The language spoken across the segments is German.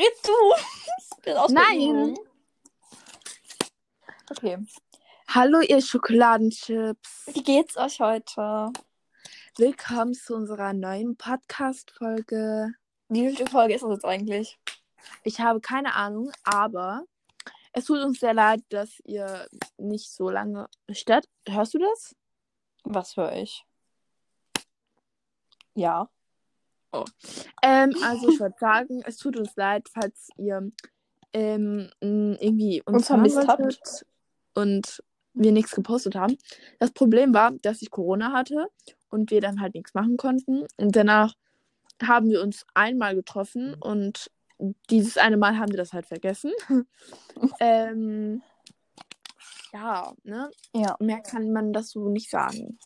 Red du. Nein. Okay. Hallo, ihr Schokoladenchips. Wie geht's euch heute? Willkommen zu unserer neuen Podcast-Folge. Wie viele Folge ist das jetzt eigentlich? Ich habe keine Ahnung, aber es tut uns sehr leid, dass ihr nicht so lange statt. Hörst du das? Was höre ich? Ja. Ähm, also ich würde sagen, es tut uns leid, falls ihr ähm, irgendwie uns, Uns vermisst habt. und wir nichts gepostet haben. Das Problem war, dass ich Corona hatte und wir dann halt nichts machen konnten. Und danach haben wir uns einmal getroffen und dieses eine Mal haben wir das halt vergessen. ähm, ja, ne? Ja. Mehr kann man das so nicht sagen.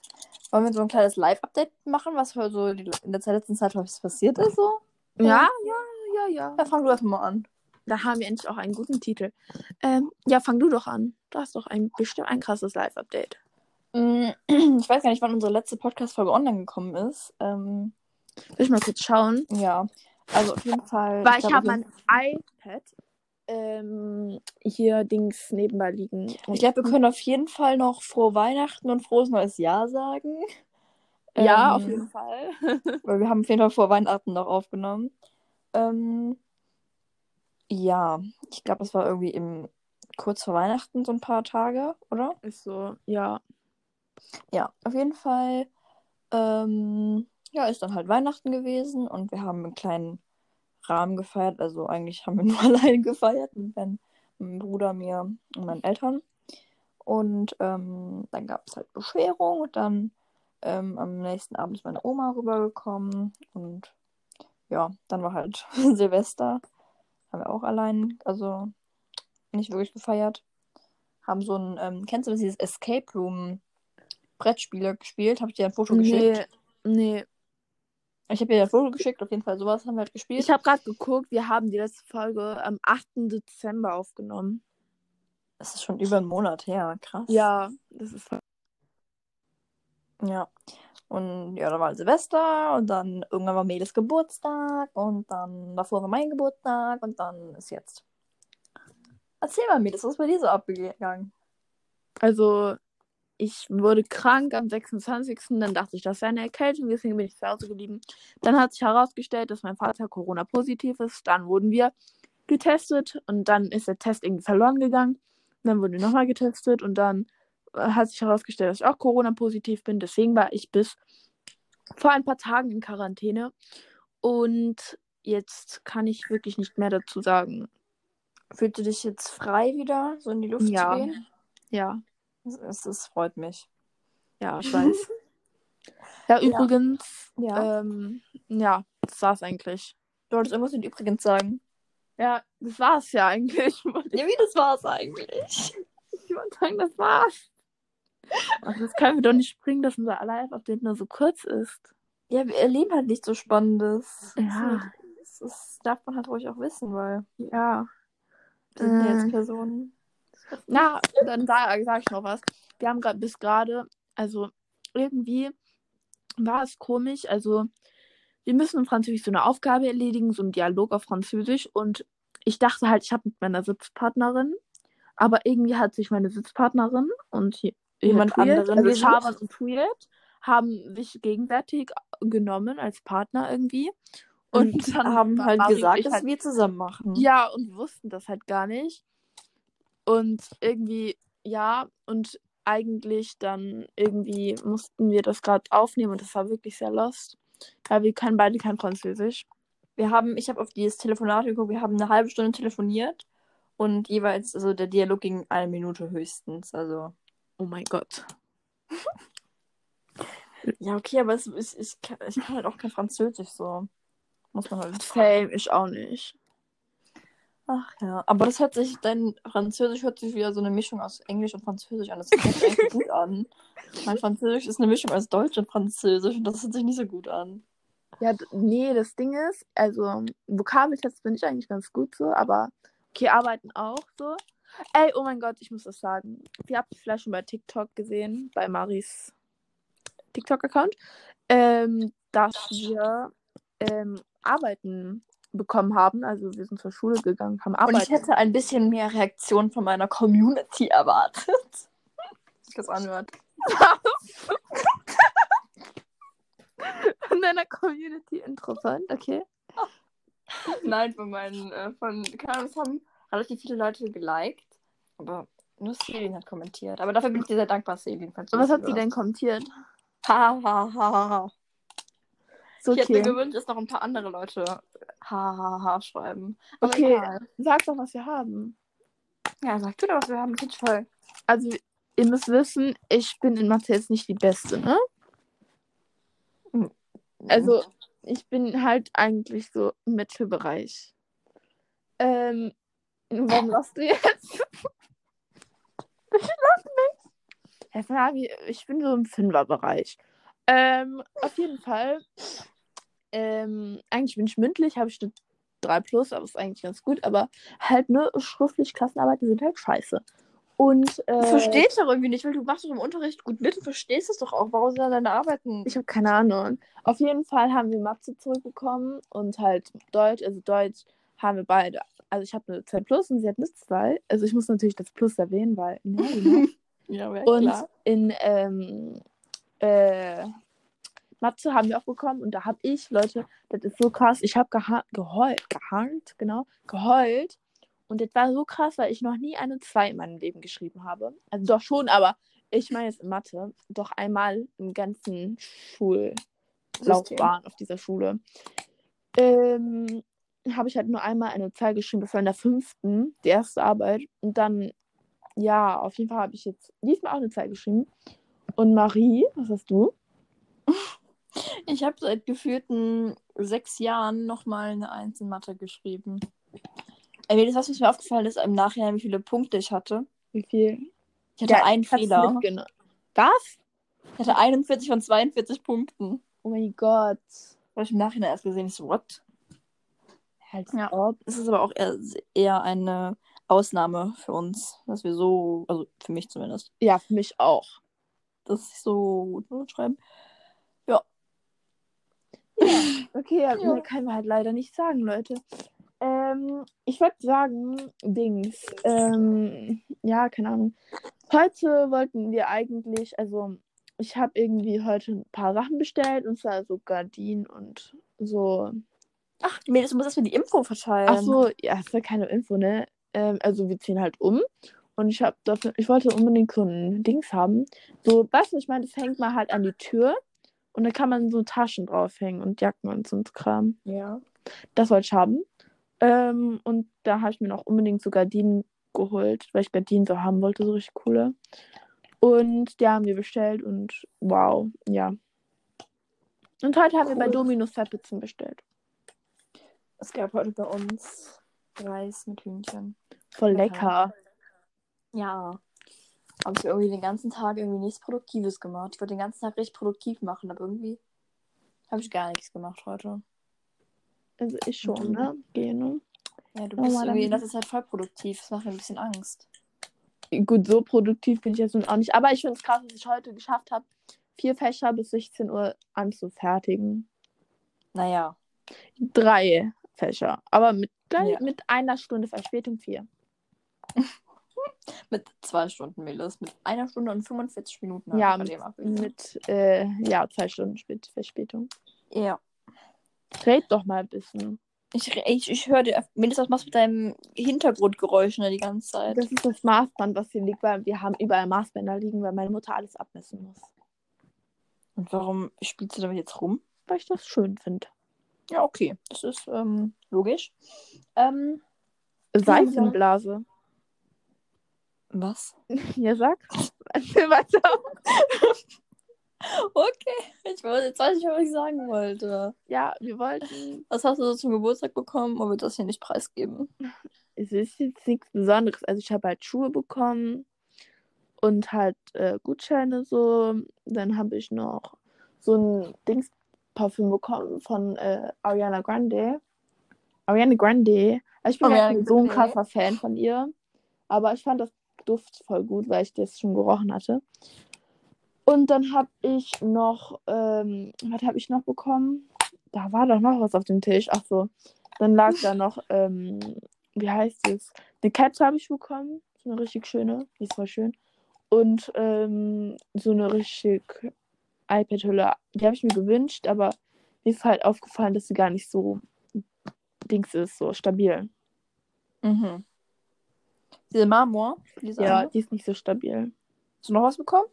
Wollen wir so ein kleines Live-Update machen, was für so die, in der letzten Zeit was passiert ist? So? Ja, ja, ja, ja. Ja, fang du einfach mal an. Da haben wir endlich auch einen guten Titel. Ähm, ja, fang du doch an. Du hast doch ein bestimmt ein krasses Live-Update. Mm, Ich weiß gar nicht, wann unsere letzte Podcast-Folge online gekommen ist. Ähm, Will ich mal kurz schauen. ja. Also auf jeden Fall. Weil ich, glaub, habe mein iPad ähm, hier Dings nebenbei liegen. Ich glaube, wir können auf jeden Fall noch frohe Weihnachten und frohes neues Jahr sagen. ja, Ähm, auf jeden Fall. Weil wir haben auf jeden Fall vor Weihnachten noch aufgenommen. Ähm, ja, ich glaube, es war irgendwie im kurz vor Weihnachten so ein paar Tage, oder? Ist so, ja. Ja, auf jeden Fall. Ähm, ja, ist dann halt Weihnachten gewesen und wir haben einen kleinen Rahmen gefeiert. Also eigentlich haben wir nur alleine gefeiert mit meinem, meinem Bruder, mir und meinen Eltern. Und ähm, dann gab es halt Bescherung und dann ähm, am nächsten Abend ist meine Oma rübergekommen und ja, dann war halt Silvester. Haben wir auch allein, also nicht wirklich gefeiert. Haben so ein, ähm, kennst du das, dieses Escape Room Brettspiele gespielt? Habe ich dir ein Foto geschickt? Nee, nee. Ich habe dir ein Foto geschickt, auf jeden Fall sowas haben wir halt gespielt. Ich habe gerade geguckt, wir haben die letzte Folge am 8. Dezember aufgenommen. Das ist schon über einen Monat her, krass. Ja, das ist Ja. Und ja, da war Silvester und dann irgendwann war Meles Geburtstag und dann davor war mein Geburtstag und dann ist jetzt. Erzähl mal, Meles, was ist bei dir so abgegangen? Also, ich wurde krank am 26. Dann dachte ich, das wäre eine Erkältung, deswegen bin ich zu Hause geblieben. Dann hat sich herausgestellt, dass mein Vater Corona-positiv ist. Dann wurden wir getestet und dann ist der Test irgendwie verloren gegangen. Dann wurden wir nochmal getestet und dann äh, hat sich herausgestellt, dass ich auch Corona-positiv bin. Deswegen war ich bis vor ein paar Tagen in Quarantäne. Und jetzt kann ich wirklich nicht mehr dazu sagen. Fühlst du dich jetzt frei wieder, so in die Luft Ja. zu gehen? Ja, Das, das, das freut mich. ja, ich weiß. Ja, übrigens, Ja. ähm, ja, das war's eigentlich. Du wolltest irgendwas mit übrigens sagen. Ja, das war's ja eigentlich. Ich Ja, wie das war's eigentlich? wollte sagen, das war's. Ach, das können wir doch nicht springen, dass unser Live-Update nur so kurz ist. Ja, wir erleben halt nicht so Spannendes. Ja. Das, das darf man halt ruhig auch wissen, weil Ja. wir sind ja Äh. jetzt Personen. Na, dann sage sag ich noch was. Wir haben gerade bis gerade, also irgendwie war es komisch. Also, wir müssen in Französisch so eine Aufgabe erledigen, so einen Dialog auf Französisch. Und ich dachte halt, ich habe mit meiner Sitzpartnerin, aber irgendwie hat sich meine Sitzpartnerin und Jemand anderen also? Schaban und Tuyet, haben sich gegenseitig genommen als Partner irgendwie. Und haben war- halt war gesagt, dass halt wir zusammen machen. ja, und wussten das halt gar nicht. Und irgendwie, ja, und eigentlich dann irgendwie mussten wir das gerade aufnehmen und das war wirklich sehr lost. Ja, wir können beide kein Französisch. Wir haben, ich habe auf dieses Telefonat geguckt, wir haben eine halbe Stunde telefoniert und jeweils, also der Dialog ging eine Minute höchstens. Also. Oh mein Gott. Ja, okay, aber es, ist ich, kann, ich kann halt auch kein Französisch so. Muss man halt. Same, ich auch nicht. Ach ja. Aber das hört sich, dein Französisch hört sich wieder so eine Mischung aus Englisch und Französisch an. Das hört sich eigentlich gut an. Mein Französisch ist eine Mischung aus Deutsch und Französisch und das hört sich nicht so gut an. Ja, nee, das Ding ist, also Vokabeltests bin ich eigentlich ganz gut so, aber okay, arbeiten auch so. Ey, oh mein Gott, ich muss das sagen. Ihr habt es vielleicht schon bei TikTok gesehen, bei Maris TikTok-Account, ähm, dass wir ähm, arbeiten bekommen haben. Also wir sind zur Schule gegangen, haben Und ich hätte ein bisschen mehr Reaktion von meiner Community erwartet. Sich das anhört. Von deiner Community interessant, okay. Nein, von meinen, äh, von, keine Ahnung, es haben relativ viele Leute geliked. Aber nur Selin hat kommentiert. Aber dafür bin ich dir sehr dankbar, Selin. was hat sie denn kommentiert? Ha, ha, ha, ha, So, Ich hätte mir okay. gewünscht, dass noch ein paar andere Leute ha, ha, ha schreiben. Aber Okay. egal. Sag doch, was wir haben. Ja, sag du doch, was wir haben. Ist voll. Also, ihr müsst wissen, ich bin in Mathe jetzt nicht die Beste, ne? Also, ich bin halt eigentlich so im Mittelbereich. Ähm, warum lachst du jetzt? ich lach nicht. Herr Flavi, ich bin so im Fünferbereich. Ähm, auf jeden Fall. Ähm, eigentlich bin ich mündlich, habe ich eine 3 plus, aber ist eigentlich ganz gut. Aber halt nur schriftlich Klassenarbeiten sind halt scheiße. Und äh, Du verstehst doch irgendwie nicht, weil du machst doch im Unterricht gut mit, du verstehst es doch auch. Warum sind deine Arbeiten? Ich habe keine Ahnung. Auf jeden Fall haben wir Mathe zurückbekommen und halt Deutsch, also Deutsch haben wir beide. Also ich habe eine 2 Plus und sie hat eine 2. Also ich muss natürlich das Plus erwähnen, weil. Ja, genau. ja, wäre und klar. in ähm, äh, Mathe haben wir auch bekommen und da habe ich, Leute, das ist so krass. Ich habe geheult, geheult, genau, geheult. Und das war so krass, weil ich noch nie eine 2 in meinem Leben geschrieben habe. Also doch schon, aber ich meine jetzt in Mathe. Doch einmal im ganzen Schullaufbahn auf dieser Schule. Ähm, habe ich halt nur einmal eine 2 geschrieben. Das war in der fünften, die erste Arbeit. Und dann, ja, auf jeden Fall habe ich jetzt diesmal auch eine 2 geschrieben. Und Marie, was hast du? Ich habe seit gefühlten sechs Jahren nochmal eine Eins in Mathe geschrieben. Ey, das, was mir aufgefallen ist, im Nachhinein, wie viele Punkte ich hatte. Wie viel? Ich hatte einen ich hab's Fehler. Was? Ich hatte 41 von 42 Punkten. Oh mein Gott. Habe ich im Nachhinein erst gesehen. Ich so, what? Halt Ja. ob. Es ist aber auch eher, eher eine Ausnahme für uns, dass wir so, also für mich zumindest, Ja, für mich auch. dass ich so gut Noten schreiben. Okay, ja, Ja. kann man halt leider nicht sagen, Leute. Ähm, ich würde sagen, Dings, ähm, ja, keine Ahnung. Heute wollten wir eigentlich, also ich habe irgendwie heute ein paar Sachen bestellt und zwar so Gardinen und so. Ach, Mädels, du musst erstmal die Info verteilen. Ach so, ja, das war keine Info, ne? Ähm, also wir ziehen halt um und ich habe dafür, ich wollte unbedingt so ein Dings haben. So, weißt du, ich meine, das hängt man halt an die Tür und da kann man so Taschen draufhängen und Jacken und so Kram. Ja. Das wollte ich haben. Ähm, und da habe ich mir noch unbedingt so Gardinen geholt, weil ich Gardinen so haben wollte, so richtig coole. Und die haben wir bestellt und wow, ja. Und heute haben wir bei Cool. Dominus zwei Pizzen bestellt. Es gab heute bei uns Reis mit Hühnchen. Voll Lecker. lecker. Ja. Habe ich irgendwie den ganzen Tag irgendwie nichts Produktives gemacht. Ich wollte den ganzen Tag richtig produktiv machen, aber irgendwie habe ich gar nichts gemacht heute. Also ich schon, du? ne? Gehe, ne? Ja, du Oh, bist irgendwie dann- letzter Zeit voll produktiv. Das macht mir ein bisschen Angst. Gut, so produktiv bin ich jetzt nun auch nicht. Aber ich finde es krass, dass ich heute geschafft habe, vier Fächer bis 16 Uhr anzufertigen. Naja. Drei Fächer. Aber mit, Ja. mit einer Stunde Verspätung vier. Mit zwei Stunden Melis. Mit einer Stunde und 45 Minuten. Ja, mit, mit äh, ja, zwei Stunden Spät Verspätung. Ja. Red doch mal ein bisschen. Ich, ich, ich höre dir. Melis, was machst du mit deinem Hintergrundgeräusch ne, die ganze Zeit? Das ist das Maßband, was hier liegt, weil wir haben überall Maßbänder liegen, weil meine Mutter alles abmessen muss. Und warum spielst du damit jetzt rum? Weil ich das schön finde. Ja, okay. Das ist ähm, logisch. Ähm, Seifenblase. Was? Ja, sag. Weiter. Okay. Ich weiß, jetzt weiß ich, was ich sagen wollte. Ja, wir wollten. Was hast du so zum Geburtstag bekommen? Und wir das hier nicht preisgeben? Es ist jetzt nichts Besonderes. Also ich habe halt Schuhe bekommen und halt äh, Gutscheine so. Dann habe ich noch so ein Dings-Parfüm bekommen von äh, Ariana Grande. Ariana Grande. Also ich bin Ariana halt nicht so ein krasser Fan von ihr. Aber ich fand das Duft voll gut, weil ich das schon gerochen hatte. Und dann habe ich noch, ähm, was habe ich noch bekommen? Da war doch noch was auf dem Tisch. Ach so, Dann lag da noch, ähm, wie heißt es? Eine Kette habe ich bekommen. So eine richtig schöne. Die ist voll schön. Und ähm, so eine richtig iPad-Hülle. Die habe ich mir gewünscht, aber mir ist halt aufgefallen, dass sie gar nicht so Dings ist, so stabil. Mhm. Diese Marmor? Diese Ja, andere? die ist nicht so stabil. Hast du noch was bekommen?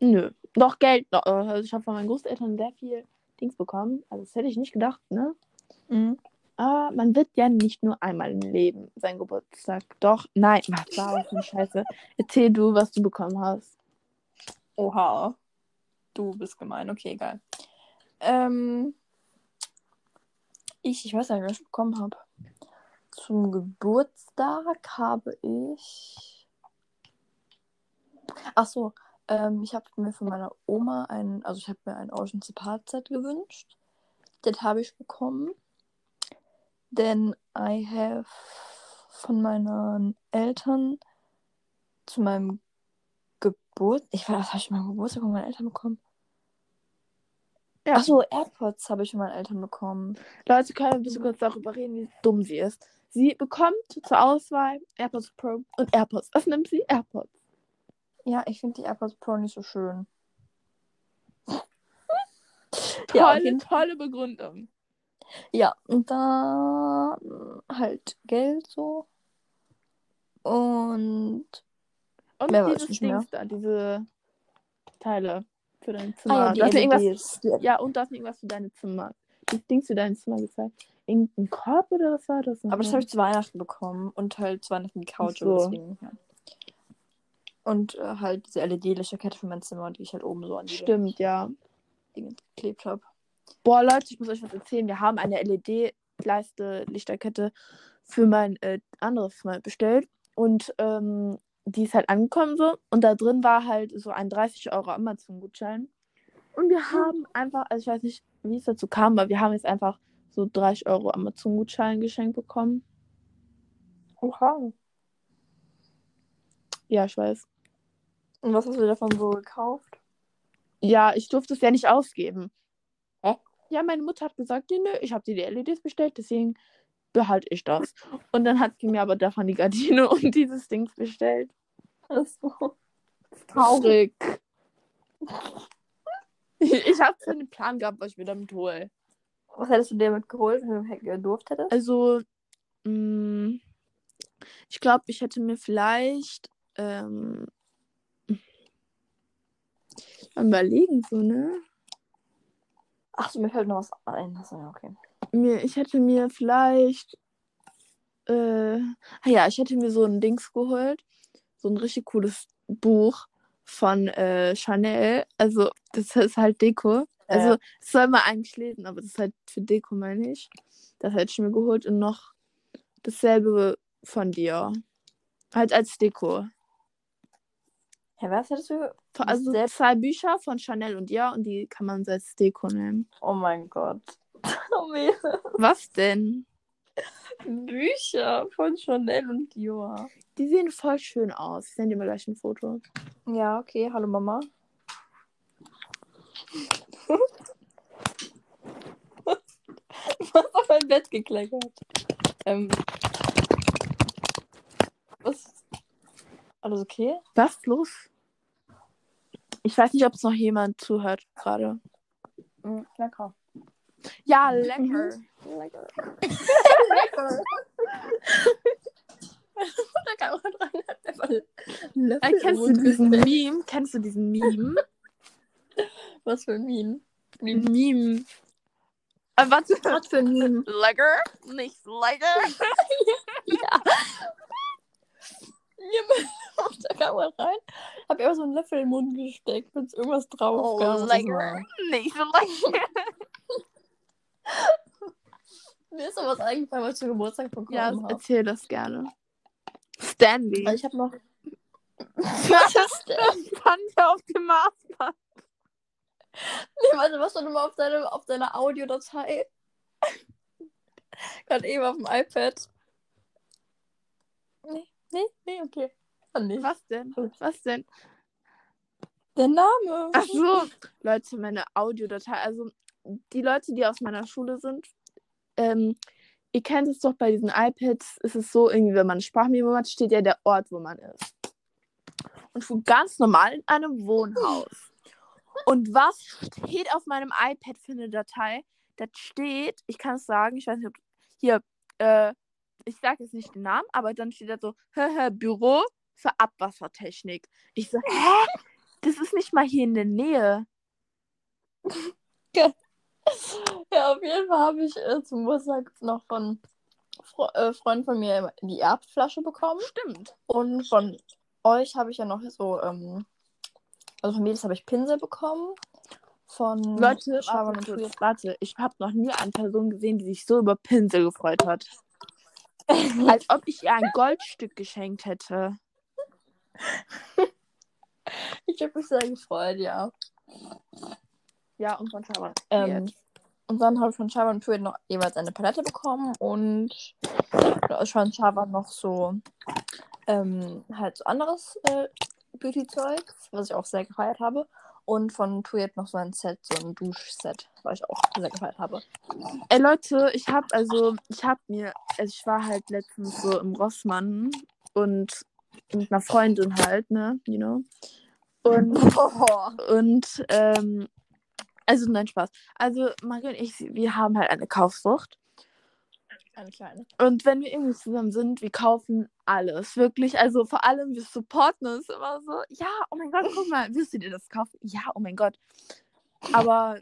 Nö. Noch Geld. noch- Also ich habe von meinen Großeltern sehr viel Dings bekommen. Also das hätte ich nicht gedacht, ne? Mhm. Aber man wird ja nicht nur einmal im Leben sein Geburtstag. Doch, nein, was war das für eine Scheiße? Erzähl du, was du bekommen hast. Oha. Du bist gemein. Okay, egal. Ähm, ich, ich weiß nicht, was ich bekommen habe. Zum Geburtstag habe ich. Ach so, ähm, ich habe mir von meiner Oma ein, also ich habe mir ein Ocean's Apart Set gewünscht. Das habe ich bekommen. Denn I have von meinen Eltern zu meinem Geburt. Ich weiß, was habe ich meinem Geburtstag von meinen Eltern bekommen? Ja. Ach so, AirPods habe ich von meinen Eltern bekommen. Leute, können wir ein bisschen kurz darüber reden, wie dumm sie ist. Sie bekommt zur Auswahl AirPods Pro und AirPods. Was nimmt sie? AirPods. Ja, ich finde die AirPods Pro nicht so schön. Tolle, Ja, tolle Begründung. Ja, und dann halt Geld so. Und. Und Mehr dieses ich nicht mehr. Dings da, diese Teile für dein Zimmer. Ah ja, die du hast mir irgendwas, ja, und mir irgendwas für deine Zimmer. Die Dings für dein Zimmer gezeigt. Irgendein Korb oder was war das? Aber das habe ich zu Weihnachten bekommen. Und halt zu Weihnachten die Couch. So. oder deswegen, ja. Und äh, halt diese LED-Lichterkette für mein Zimmer, die ich halt oben so an die Stimmt, ja. Dinge geklebt habe. Boah, Leute, ich muss euch was erzählen. Wir haben eine LED-Leiste-Lichterkette für mein äh, anderes Zimmer bestellt. Und ähm, die ist halt angekommen so. Und da drin war halt so ein 30 Euro Amazon-Gutschein. Und wir haben einfach, also ich weiß nicht, wie es dazu kam, aber wir haben jetzt einfach so 30 Euro Amazon-Gutschein geschenkt bekommen. Oha. Ja, ich weiß. Und was hast du davon so gekauft? Ja, ich durfte es ja nicht ausgeben. Hä? Ja, meine Mutter hat gesagt, nee, nö, ich habe dir die LEDs bestellt, deswegen behalte ich das. Und dann hat sie mir aber davon die Gardine und dieses Dings bestellt. Achso. Traurig. ich habe schon den Plan gehabt, was ich mir damit hole. Was hättest du dir damit geholt, wenn du gedurft hättest? Also, mh, ich glaube, ich hätte mir vielleicht ähm, mal überlegen, so, ne? Ach so, mir fällt noch was ein. Achso, ja, okay. mir, ich hätte mir vielleicht, äh, ah ja, ich hätte mir so ein Dings geholt, so ein richtig cooles Buch von äh, Chanel. Also das ist halt Deko. Also das soll man eigentlich lesen, aber das ist halt für Deko, meine ich. Das hätte ich mir geholt und noch dasselbe von dir. Halt als Deko. Ja, was hättest du? Also Selbst- zwei Bücher von Chanel und dir und die kann man als Deko nehmen. Oh mein Gott. Oh. Was denn? Bücher von Chanel und Dior. Die sehen voll schön aus. Ich sende dir mal gleich ein Foto. Ja, okay. Hallo Mama. Was auf mein Bett gekleckert? Ähm. Was? Alles okay? Was ist los? Ich weiß nicht, ob es noch jemand zuhört gerade. Mhm, lecker. Ja, lecker. Lecker. lecker. da kann man dran einfach Löffel kennst du diesen. Meme? Kennst du diesen Meme? Was für ein Meme? Meme. Äh, warte. Was für ein Meme? Lecker? Nicht lecker? Ja. Ja, da kam man rein, hab einfach so einen Löffel den Mund gesteckt, wenn irgendwas drauf Oh, gab. lecker. Nicht lecker. Mir ist sowas eingefallen, was ich zum Geburtstag bekommen Ja, habe. erzähl das gerne. Stanley. Also ich habe noch. Was ist denn? Ich auf dem Maßband. Nee, warte, was stand immer auf, deine, auf deiner Audiodatei? Gerade eben auf dem iPad. Nee, nee, nee, okay. Dann nicht. Was denn? Was denn? Der Name. Ach so, Leute, meine Audiodatei. Also die Leute, die aus meiner Schule sind, ähm, ihr kennt es doch bei diesen iPads, ist es so, irgendwie, wenn man eine Sprachmemo hat, steht ja der Ort, wo man ist. Und ich wohne ganz normal in einem Wohnhaus. Und was steht auf meinem iPad für eine Datei? Das steht, ich kann es sagen, ich weiß nicht, ob. Hier, äh, ich sage jetzt nicht den Namen, aber dann steht da so, Büro für Abwassertechnik. Ich so, hä? Das ist nicht mal hier in der Nähe. Ja, auf jeden Fall habe ich äh, zum Geburtstag noch von Fre äh, Freunden von mir die Erbflasche bekommen. Stimmt. Und von euch habe ich ja noch so, ähm, also von Mädels habe ich Pinsel bekommen. Von Leute, warte, Juliet. warte, ich habe noch nie eine Person gesehen, die sich so über Pinsel gefreut hat. Als ob ich ihr ein Goldstück geschenkt hätte. Ich habe mich sehr gefreut, ja. Ja, und von Sharon. Ähm, und dann habe ich von Sharon und Juliet noch jeweils eine Palette bekommen und von Sharon noch so ähm, halt so anderes äh, Beauty-Zeugs, was ich auch sehr gefeiert habe. Und von Tuyet noch so ein Set, so ein Duschset, was ich auch sehr gefeiert habe. Ey Leute, ich hab also, ich hab mir, also ich war halt letztens so im Rossmann und mit einer Freundin halt, ne, you know. Und, Oh. und, ähm, also nein, Spaß. Also Marie und ich, wir haben halt eine Kaufsucht. Eine kleine. Und wenn wir irgendwie zusammen sind, wir kaufen alles. Wirklich. Also vor allem, wir supporten uns immer so. Ja, oh mein Gott, guck mal, wirst du dir das kaufen? Ja, oh mein Gott. Aber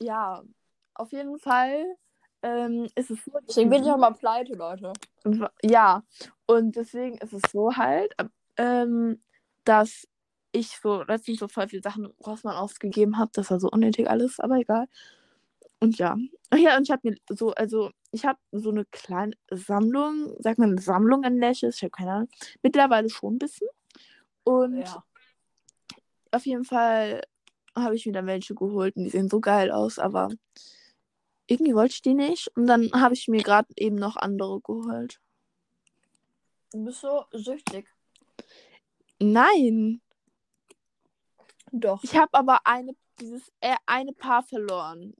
ja, auf jeden Fall ähm, ist es so. Deswegen bin ich auch mal pleite, Leute. Ja, und deswegen ist es so halt, ähm, dass ich so letztens so voll viele Sachen Rossmann ausgegeben habe. Das war so unnötig alles, aber egal. Und ja. Ach ja, und ich habe mir so, also ich habe so eine kleine Sammlung, sag mal eine Sammlung an Lashes, ich habe keine Ahnung. Mittlerweile schon ein bisschen. Und Ja. auf jeden Fall habe ich mir dann welche geholt und die sehen so geil aus, aber irgendwie wollte ich die nicht. Und dann habe ich mir gerade eben noch andere geholt. Du bist so süchtig. Nein, Doch. ich habe aber eine, dieses äh, eine Paar verloren.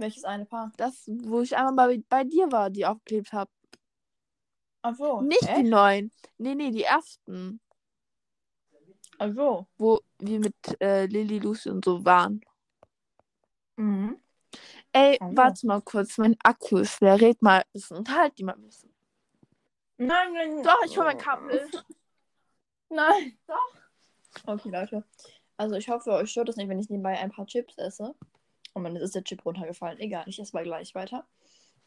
Welches eine Paar? Das, wo ich einmal bei, bei dir war, die aufgeklebt habe. Ach so. Nicht die Echt? neuen. Nee, nee, die ersten. Ach so. Wo wir mit äh, Lilly, Lucy und so waren. Mhm. Ey, Ach so. warte mal kurz, mein Akku ist leer. Red mal ein bisschen. Unterhalt die mal ein bisschen. Nein, nein. Doch, ich hol mein Kabel. Nein. Doch. Okay, Leute. Also ich hoffe, euch stört es nicht, wenn ich nebenbei ein paar Chips esse. Und dann ist der Chip runtergefallen. Egal, ich esse mal gleich weiter.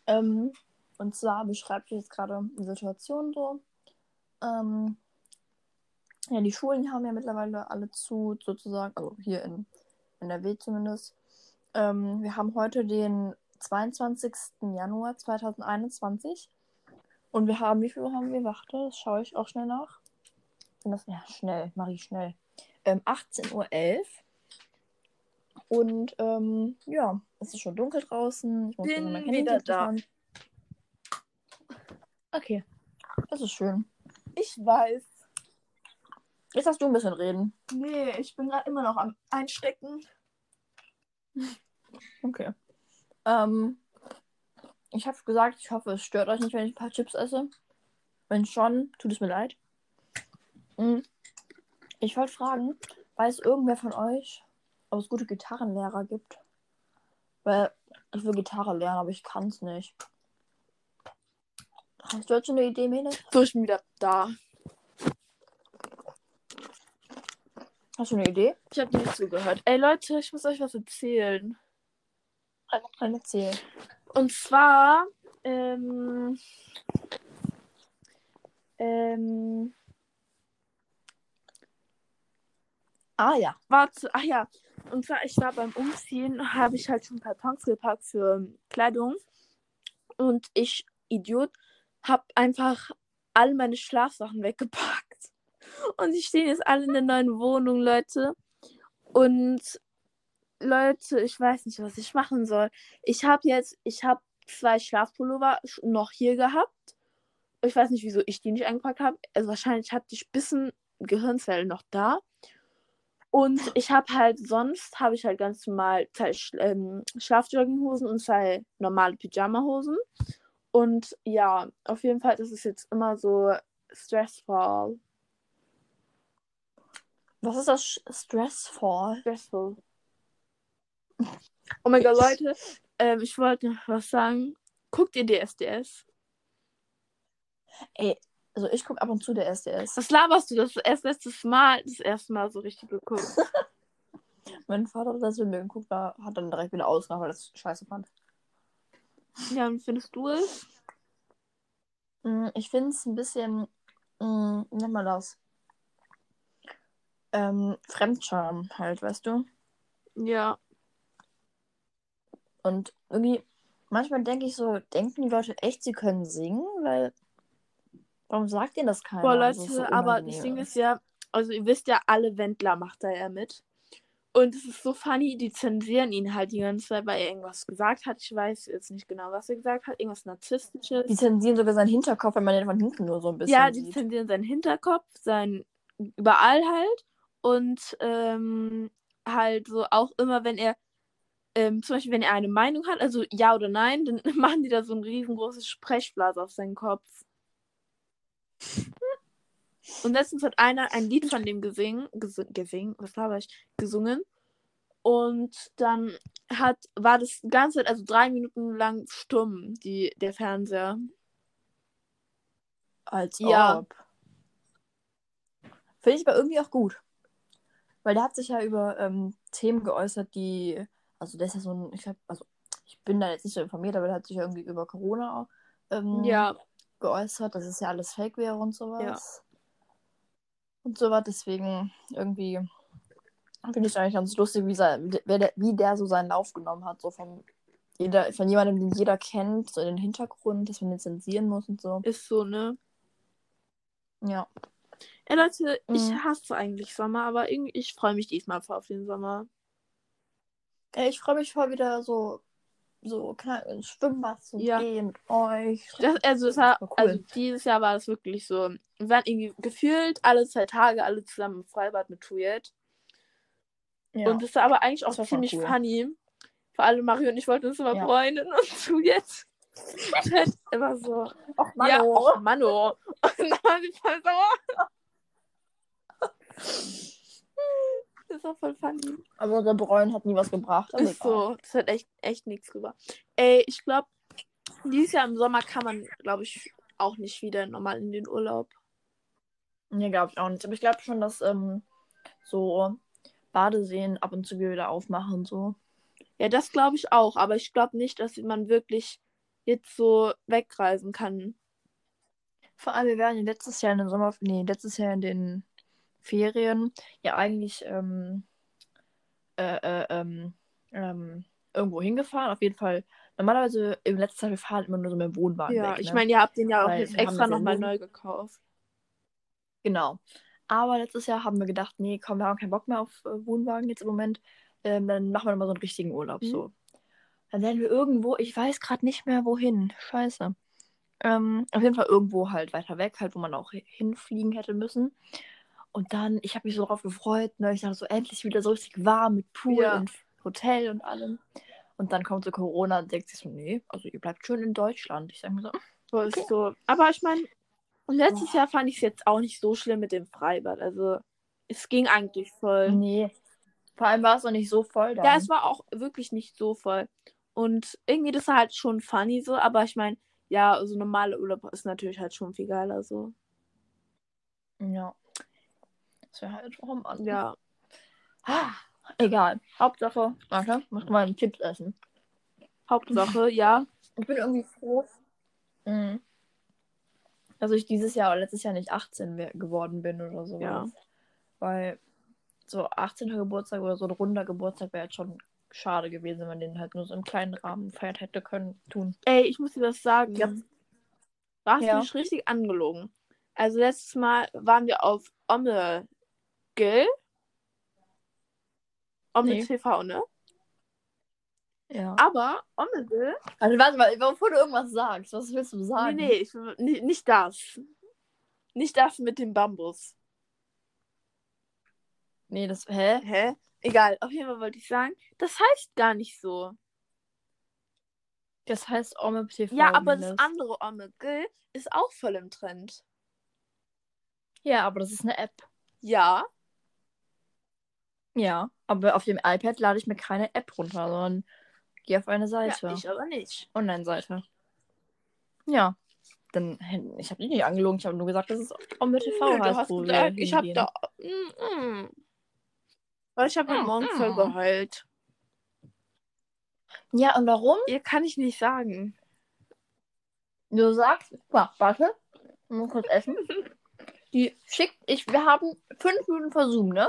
Ähm, und zwar beschreibt ich jetzt gerade die Situation so. Ähm, ja, die Schulen haben ja mittlerweile alle zu, sozusagen, also hier in NRW zumindest. Ähm, wir haben heute den 22. Januar 2021. Und wir haben, wie viel haben wir? Warte, das schaue ich auch schnell nach. Ja, schnell, Marie, schnell. Ähm, 18.11 Uhr. Und ähm, ja, es ist schon dunkel draußen. Ich muss Bin mein wieder da. machen. Okay, das ist schön. Ich weiß. Jetzt darfst du ein bisschen reden. Nee, ich bin gerade immer noch am Einstecken. Okay. Ähm, ich habe gesagt, ich hoffe, es stört euch nicht, wenn ich ein paar Chips esse. Wenn schon, tut es mir leid. Mm. Ich wollte fragen, weiß irgendwer von euch, ob es gute Gitarrenlehrer gibt? Weil ich will Gitarre lernen, aber ich kann es nicht. Hast du jetzt schon eine Idee, Mädel? So, ich bin wieder da. Hast du eine Idee? Ich habe dir nicht zugehört. Ey, Leute, ich muss euch was erzählen. Dann erzähl. Und zwar, ähm, ähm, Ah ja. warte, ach ja. Und zwar, ich war beim Umziehen, habe ich halt schon Kartons gepackt für Kleidung. Und ich, Idiot, habe einfach all meine Schlafsachen weggepackt. Und die stehen jetzt alle in der neuen Wohnung, Leute. Und Leute, ich weiß nicht, was ich machen soll. Ich habe jetzt, ich habe zwei Schlafpullover sch- noch hier gehabt. Ich weiß nicht, wieso ich die nicht eingepackt habe. Also wahrscheinlich hatte ich ein bisschen Gehirnzellen noch da. Und ich habe halt sonst, habe ich halt ganz normal zwei ähm, Schlafjogginghosen und zwei normale Pyjamahosen. Und ja, auf jeden Fall ist es jetzt immer so stressful. Was ist das Stressful? Stressful. Oh mein Gott, Leute, ähm, ich wollte noch was sagen. Guckt ihr DSDS? Ey, also ich gucke ab und zu der SDS. Was laberst du? Das ist erst letztes Mal, das erste Mal so richtig geguckt. Mein Vater hat das mit mir geguckt, da hat dann direkt wieder ausgemacht, weil er das scheiße fand. Ja, und findest du es? Mm, Ich finde es ein bisschen, mm, wie nennt man das? Ähm, Fremdscham halt, weißt du? Ja. Und irgendwie, manchmal denke ich so, denken die Leute echt, sie können singen? Weil, warum sagt ihnen das keiner? Boah, Das Leute, ist so aber das. Ding ist ja, also ihr wisst ja, alle Wendler macht da ja mit. Und es ist so funny, die zensieren ihn halt die ganze Zeit, weil er irgendwas gesagt hat. Ich weiß jetzt nicht genau, was er gesagt hat. Irgendwas Narzisstisches. Die zensieren sogar seinen Hinterkopf, wenn man den von hinten nur so ein bisschen ja, die sieht. zensieren seinen Hinterkopf, sein überall halt. Und ähm, halt so auch immer, wenn er, ähm, zum Beispiel, wenn er eine Meinung hat, also ja oder nein, dann machen die da so ein riesengroßes Sprechblas auf seinen Kopf. Und letztens hat einer ein Lied von dem gesingen, gesing, gesing was habe ich, gesungen. Und dann hat, war das ganze Zeit, also drei Minuten lang stumm, die, der Fernseher. Als Ja. ob. Finde ich aber irgendwie auch gut. Weil der hat sich ja über ähm, Themen geäußert, die. Also, der ist ja so ein. Ich hab, also, ich bin da jetzt nicht so informiert, aber der hat sich ja irgendwie über Corona ähm, Ja, geäußert, dass es ja alles Fake wäre und sowas. Und sowas. Deswegen irgendwie finde ich eigentlich ganz lustig, wie, sein, wie, der, wie der so seinen Lauf genommen hat. So von, jeder, von jemandem, den jeder kennt, so in den Hintergrund, dass man den zensieren muss und so. ist so, ne? Ja. Ey, Leute, ich Mhm. hasse eigentlich Sommer, aber irgendwie, ich freue mich diesmal voll auf den Sommer. Ey, ich freue mich voll wieder so, so klar, ins Schwimmbad zu Ja. gehen mit euch. Das, also, Das war, war cool. also, dieses Jahr war es wirklich so. Wir waren irgendwie gefühlt alle zwei Tage alle zusammen im Freibad mit Juliet. Ja. Und das war aber eigentlich auch ziemlich cool. funny. Vor allem Mario und ich wollten uns immer Ja. freuen und Juliet halt immer so. Och, Ja, Mano. och, Mano. Und dann waren sie voll so. Das war voll funny. Aber unser Bräun hat nie was gebracht. aber Ist egal. so. Das hat echt, echt nichts drüber. Ey, ich glaube, dieses Jahr im Sommer kann man, glaube ich, auch nicht wieder normal in den Urlaub. Nee, glaube ich auch nicht. Aber ich glaube schon, dass ähm, so Badeseen ab und zu wieder aufmachen so. Ja, das glaube ich auch. Aber ich glaube nicht, dass man wirklich jetzt so wegreisen kann. Vor allem, wir werden ja letztes Jahr in den Sommer, nee, letztes Jahr in den Ferien ja eigentlich ähm, äh, äh, ähm, ähm, irgendwo hingefahren. Auf jeden Fall. Normalerweise im letzten Jahr, wir fahren immer nur so mit dem Wohnwagen Ja, weg. ich ne? meine, ihr habt den ja auch jetzt extra nochmal neu gekauft. Genau. Aber letztes Jahr haben wir gedacht, nee, komm, wir haben keinen Bock mehr auf äh, Wohnwagen jetzt im Moment. Ähm, dann machen wir mal so einen richtigen Urlaub. Mhm. So. Dann werden wir irgendwo, ich weiß gerade nicht mehr wohin. Scheiße. Ähm, auf jeden Fall irgendwo halt weiter weg, halt, wo man auch hi- hinfliegen hätte müssen. Und dann, ich habe mich so drauf gefreut, ne? Ich dachte so, endlich wieder so richtig warm mit Pool Ja. und Hotel und allem. Und dann kommt so Corona und denkt sich so, nee, also ihr bleibt schön in Deutschland. Ich sage mir so, So ist so. Aber ich meine, letztes Jahr fand ich es jetzt auch nicht so schlimm mit dem Freibad. Also, es ging eigentlich voll. nee. Vor allem war es noch nicht so voll da. Ja, es war auch wirklich nicht so voll. Und irgendwie, das war halt schon funny so, aber ich meine, ja, so normale Urlaub ist natürlich halt schon viel geiler so. Ja. Das wäre halt auch am Anfang. Ja. Ah, egal. Hauptsache, warte, muss mal einen Chips essen. Hauptsache, ja. Ich bin irgendwie froh, mhm. dass ich dieses Jahr oder letztes Jahr nicht 18 wer- geworden bin oder so. Ja. Weil so 18. Geburtstag oder so ein runder Geburtstag wäre jetzt schon schade gewesen, wenn man den halt nur so im kleinen Rahmen feiert hätte können tun. Ey, ich muss dir was sagen. Ja. Du hast Ja. mich richtig angelogen. Also letztes Mal waren wir auf Omme Gil. Omme Nee. TV, ne? Ja. Aber Ommegil. Also warte mal, bevor du irgendwas sagst, was willst du Nee, sagen? nee, ich, nicht, nicht das. Nicht das mit dem Bambus. Nee, das, hä? Hä? Egal, auf jeden Fall wollte ich sagen, das heißt gar nicht so. Das heißt Omme TV. Ja, aber das andere Omegle ist auch voll im Trend. Ja, aber das ist eine App. Ja. Ja, aber auf dem iPad lade ich mir keine App runter, sondern gehe auf eine ja Seite. ich aber nicht. Online-Seite. Ja. Dann, ich habe dich nicht angelogen, ich habe nur gesagt, dass es Omme TV Nö, du heißt, hast wo gesagt, ich habe da. Mm, mm. Weil ich habe heute Mm, Morgen voll geheult. Ja, und warum? Ihr kann ich nicht sagen. Du sagst, warte, ich muss kurz essen. Die schickt, ich, wir haben fünf Minuten Zoom, ne?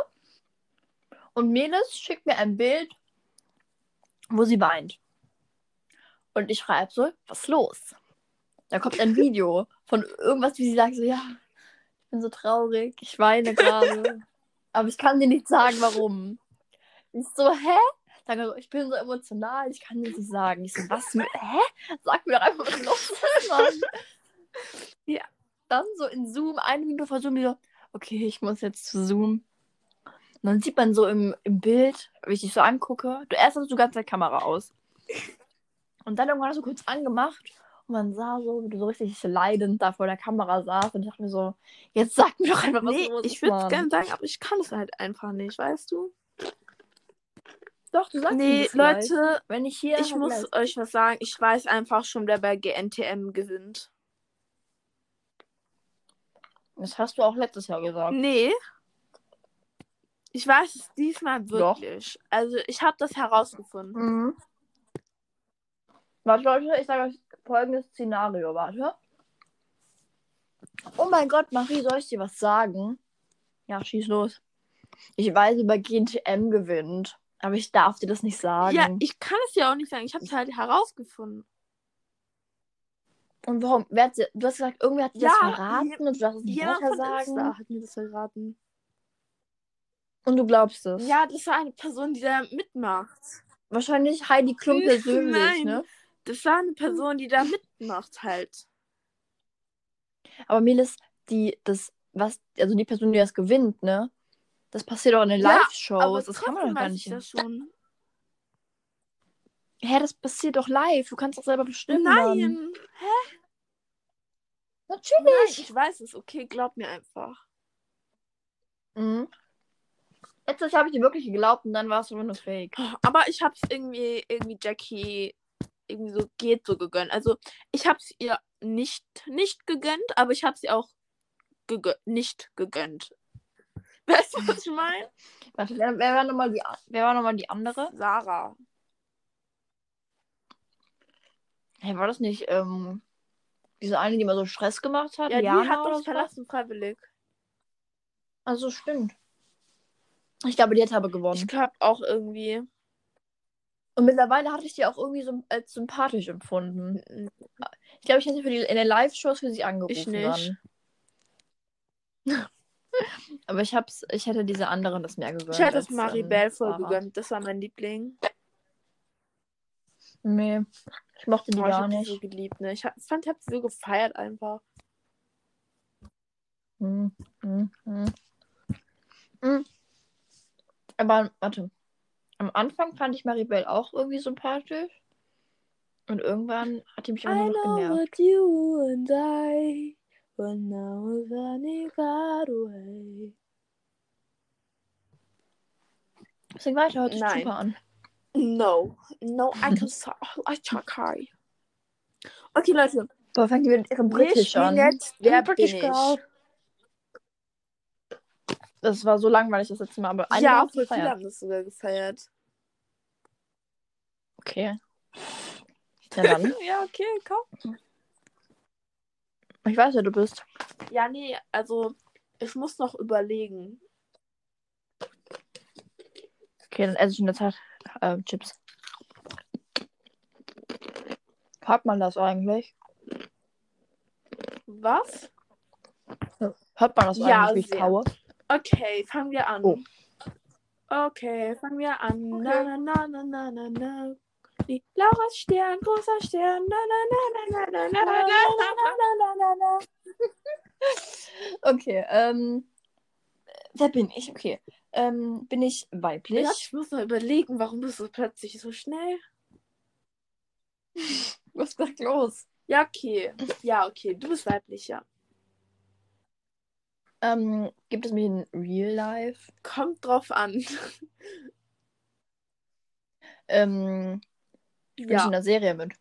Und Melis schickt mir ein Bild, wo sie weint. Und ich schreibe so, was ist los? Da kommt ein Video von irgendwas, wie sie sagt, so, ja, ich bin so traurig, ich weine gerade. aber ich kann dir nicht sagen, warum. Ich so, hä? Sag so, ich bin so emotional, ich kann dir nicht sagen. Ich so, was? Hä? Sag mir doch einfach, was los ist, Mann. ja. Dann so in Zoom, eine Minute vor Zoom, die so, okay, ich muss jetzt zu Zoom. Und dann sieht man so im, im Bild, wie ich dich so angucke, du erst hast du ganz der Kamera aus. Und dann irgendwann hast du kurz angemacht und man sah so, wie du so richtig leidend da vor der Kamera saß und ich dachte mir so, jetzt sag mir doch einfach, was nee, los ich würde es gerne sagen, aber ich kann es halt einfach nicht, weißt du? Doch, du sagst mir Nee, gleich. Leute, wenn ich hier ich muss live- euch was sagen. Ich weiß einfach schon, wer bei GNTM gewinnt. Das hast du auch letztes Jahr gesagt. Nee. Ich weiß es diesmal Doch. wirklich. Also, ich habe das herausgefunden. Mhm. Warte, Leute, ich sage euch folgendes Szenario. Warte. Oh mein Gott, Marie, soll ich dir was sagen? Ja, schieß los. Ich weiß, über GNTM gewinnt. Aber ich darf dir das nicht sagen. Ja, ich kann es ja auch nicht sagen. Ich habe es halt herausgefunden. Und warum? Hat, dir- du hast gesagt, irgendwer hat dir Ja, das verraten und du darfst es nicht weiter sagen. Insta hat mir das verraten. Und du glaubst es. Ja, das war eine Person, die da mitmacht. Wahrscheinlich Heidi Klum Nein. persönlich, ne? Das war eine Person, die da mitmacht halt. Aber Melis, die, das, was, also die Person, die das gewinnt, ne? Das passiert auch in den Ja, Live-Shows. Das kann man doch gar nicht. ich das schon. Hä, das passiert doch live. Du kannst doch selber bestimmen. Nein. Natürlich. Nein, ich weiß es. Okay, glaub mir einfach. Mhm. Letztes habe ich dir wirklich geglaubt und dann war es nur fake. Aber ich hab's irgendwie, irgendwie Jackie irgendwie so geht so gegönnt. Also ich hab's ihr nicht, nicht gegönnt, aber ich hab's ihr auch gegö nicht gegönnt. Weißt du, was ich meine? Warte, wer, wer war nochmal die, wer war noch mal die andere? Sarah. Hey, war das nicht ähm, diese eine, die mal so Stress gemacht hat? Ja, die Jana hat oder uns verlassen freiwillig. Also stimmt. Ich glaube, die hat aber Ich gewonnen. glaube auch irgendwie. Und mittlerweile hatte ich die auch irgendwie so als sympathisch empfunden. Ich glaube, ich hätte für die, in den Live-Shows für sie angerufen. Ich nicht. Aber ich hab's, ich hätte diese anderen das mehr gegönnt. Ich hätte das Maribel ähm, voll gegönnt. Das war mein Liebling. Nee, ich mochte die Oh, ich gar die nicht. so geliebt, ne? Ich hab- fand, ich hab sie so gefeiert einfach. Hm, hm, hm. Aber warte. Am Anfang fand ich Maribel auch irgendwie sympathisch. Und irgendwann hat die mich immer nur noch genervt. what you and I but now we're running far away. Deswegen weiter, hört sich Nein. super an. No, no, I can I check high. Okay, Leute. Boah, fängt die mit ihrem Wir Britisch an. jetzt Wer bin British ich? Das war so langweilig das letzte Mal, aber eine Ja, haben viele gefeiert. haben das sogar gefeiert. Okay. Ja dann. ja, okay, komm. Ich weiß, wer du bist. Ja, nee, also ich muss noch überlegen. Okay, dann esse ich in der Zeit äh, Chips. Hört man das eigentlich? Was? Hört man das Ja, eigentlich, wie ich kaue? Okay, fangen wir an. Oh. Okay, fangen wir an. Okay. Na, na, na, na, na, na. Die Laura's Stern, großer Stern. Na, na, na, na, na, na, na, na, na, na, na, na. Okay, ähm. Wer bin ich? Okay. Ähm, bin ich weiblich? Ich muss mal überlegen, warum bist du plötzlich so schnell? Was ist da los? Ja, okay. Ja, okay. Du bist weiblich, ja. Ähm, gibt es mich in Real Life? Kommt drauf an. Ähm, ich Ja. in der Serie mit?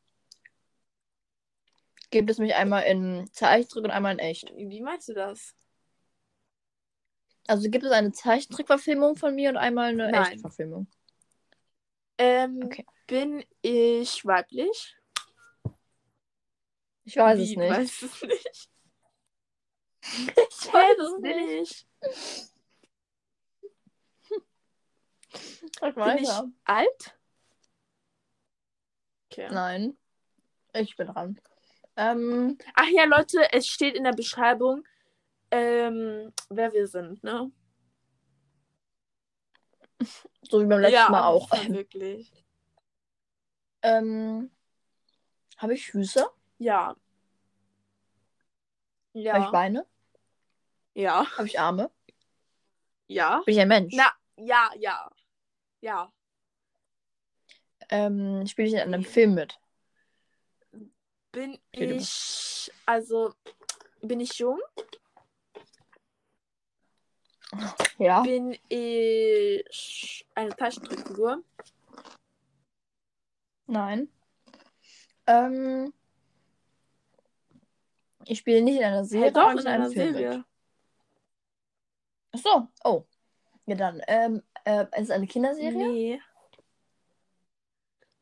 Gibt es mich einmal in Zeichentrick und einmal in echt? Wie meinst du das? Also gibt es eine Zeichentrickverfilmung von mir und einmal eine Nein. echte Verfilmung? Ähm, Okay. bin ich weiblich? Ich weiß Wie, es nicht. Weiß es nicht. Ich Hä, das bin ich. Sag Bin ich alt? Okay. Nein. Ich bin dran. Ähm, Ach ja, Leute, es steht in der Beschreibung, ähm, wer wir sind, ne? so wie beim letzten ja, Mal auch. wirklich. Ähm, habe ich Füße? Ja. Habe ich Ja. Beine? Ja. Habe ich Arme? Ja. Bin ich ein Mensch? Na, ja, ja. Ja. Ähm, spiele ich in einem Film mit? Bin Okay, ich, also, bin ich jung? Ja. Bin ich eine Taschentrickfigur? Nein. Ähm, ich spiele nicht in einer Serie, Hey, doch, aber in einer Film Serie. Mit. Ach so. Oh. Ja, dann. Ähm, äh, ist es eine Kinderserie? Nee.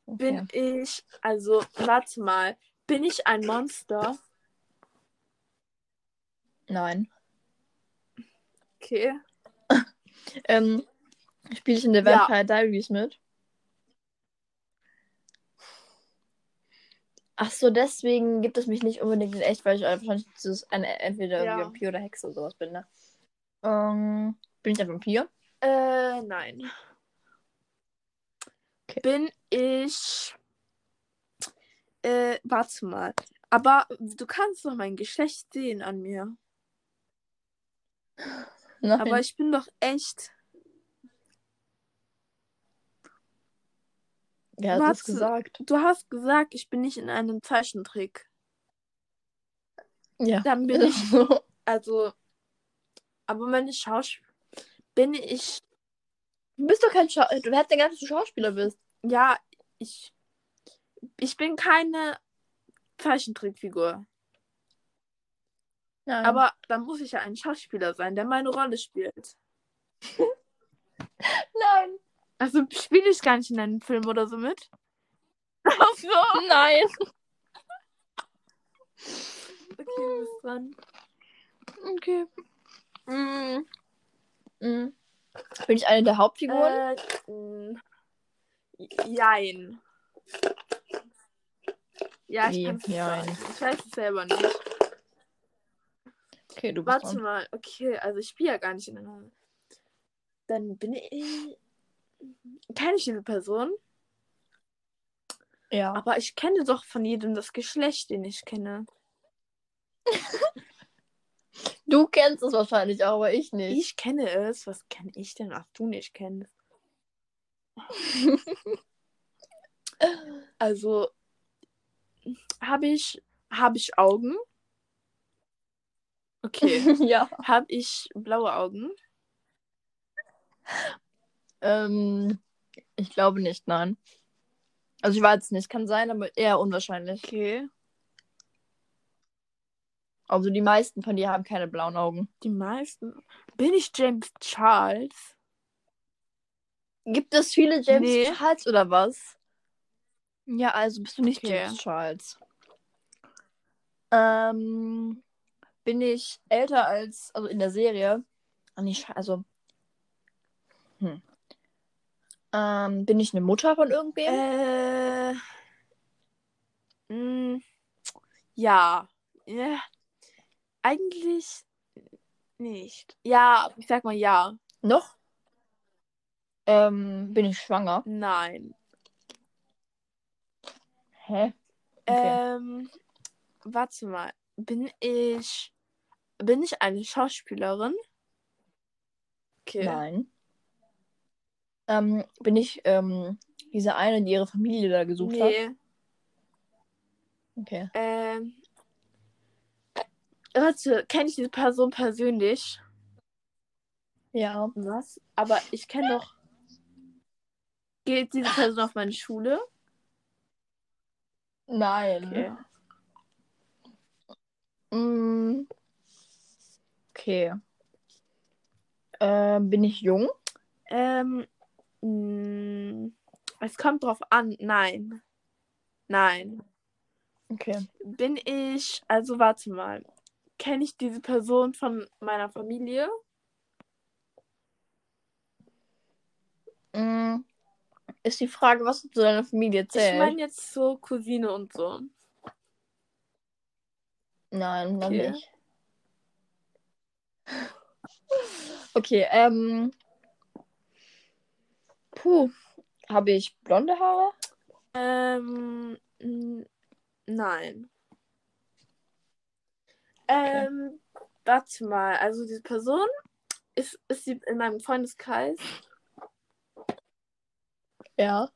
Okay. Bin ich, also, warte mal. Bin ich ein Monster? Nein. Okay. Ähm, spiele ich in Ja. Vampire Diaries mit? Ach so, deswegen gibt es mich nicht unbedingt in echt, weil ich wahrscheinlich entweder Ja. Vampir oder Hexe oder sowas bin, ne? Ähm, bin ich ein Vampir? Äh, nein. Okay. Bin ich. Äh, warte mal. Aber du kannst doch mein Geschlecht sehen an mir. Nein. Aber ich bin doch echt. Hat das Warte. gesagt? Du hast gesagt, ich bin nicht in einem Zeichentrick. Ja. Dann bin ich. so. Also. Aber meine Schauspiel. Bin ich. Du bist doch kein Schau Du hättest ja dass du Schauspieler bist. Ja, ich. Ich bin keine Zeichentrickfigur. Nein. Aber dann muss ich ja ein Schauspieler sein, der meine Rolle spielt. Nein. Also spiele ich gar nicht in einem Film oder so mit? Ach so. Nein. Okay, du bist dran. Okay. Mm. Mm. Bin ich eine der Hauptfiguren? Äh, jein. Ja, ich kann es. Ich weiß es selber nicht. okay, du bist Warte dran. mal, okay, also ich spiele ja gar nicht in einer. Dann bin ich. Kenne ich diese Person? Ja. Aber ich kenne doch von jedem das Geschlecht, den ich kenne. Du kennst es wahrscheinlich auch, aber ich nicht. Ich kenne es. Was kenne ich denn, was du nicht kennst? Also, habe ich, habe ich Augen? Okay. ja. habe ich blaue Augen? Ähm, ich glaube nicht, nein. Also ich weiß es nicht, kann sein, aber eher unwahrscheinlich. Okay. Also die meisten von dir haben keine blauen Augen. Die meisten. Bin ich James Charles? Gibt es viele James Nee. Charles oder was? Ja, also bist du nicht Okay. James Charles. Ähm, bin ich älter als, also in der Serie. Ah, also. Hm. Ähm, bin ich eine Mutter von irgendwem? Äh. Mh, ja. ja. Eigentlich nicht. Ja, ich sag mal ja. Noch? Ähm, bin ich schwanger? Nein. Hä? Okay. Ähm, warte mal. Bin ich. Bin ich eine Schauspielerin? Okay. Nein. Ähm, bin ich ähm, diese eine, die ihre Familie da gesucht hat? Nee. Okay. Ähm. Warte, kenne ich diese Person persönlich? Ja. Was? Aber ich kenne doch. Geht diese Person auf meine Schule? Nein. Okay. Mm. Okay. Ähm, bin ich jung? Ähm. mh, Es kommt drauf an. Nein. Nein. Okay. Bin ich. Also warte mal. Kenne ich diese Person von meiner Familie? Mm. Ist die Frage, was zu deiner Familie Ich zählt? meine jetzt so Cousine und so. Nein, dann Okay. nicht. Okay, ähm. Puh. Habe ich blonde Haare? Ähm. mh, Nein. Ähm, warte mal. Also diese Person ist, ist sie in meinem Freundeskreis? Ja.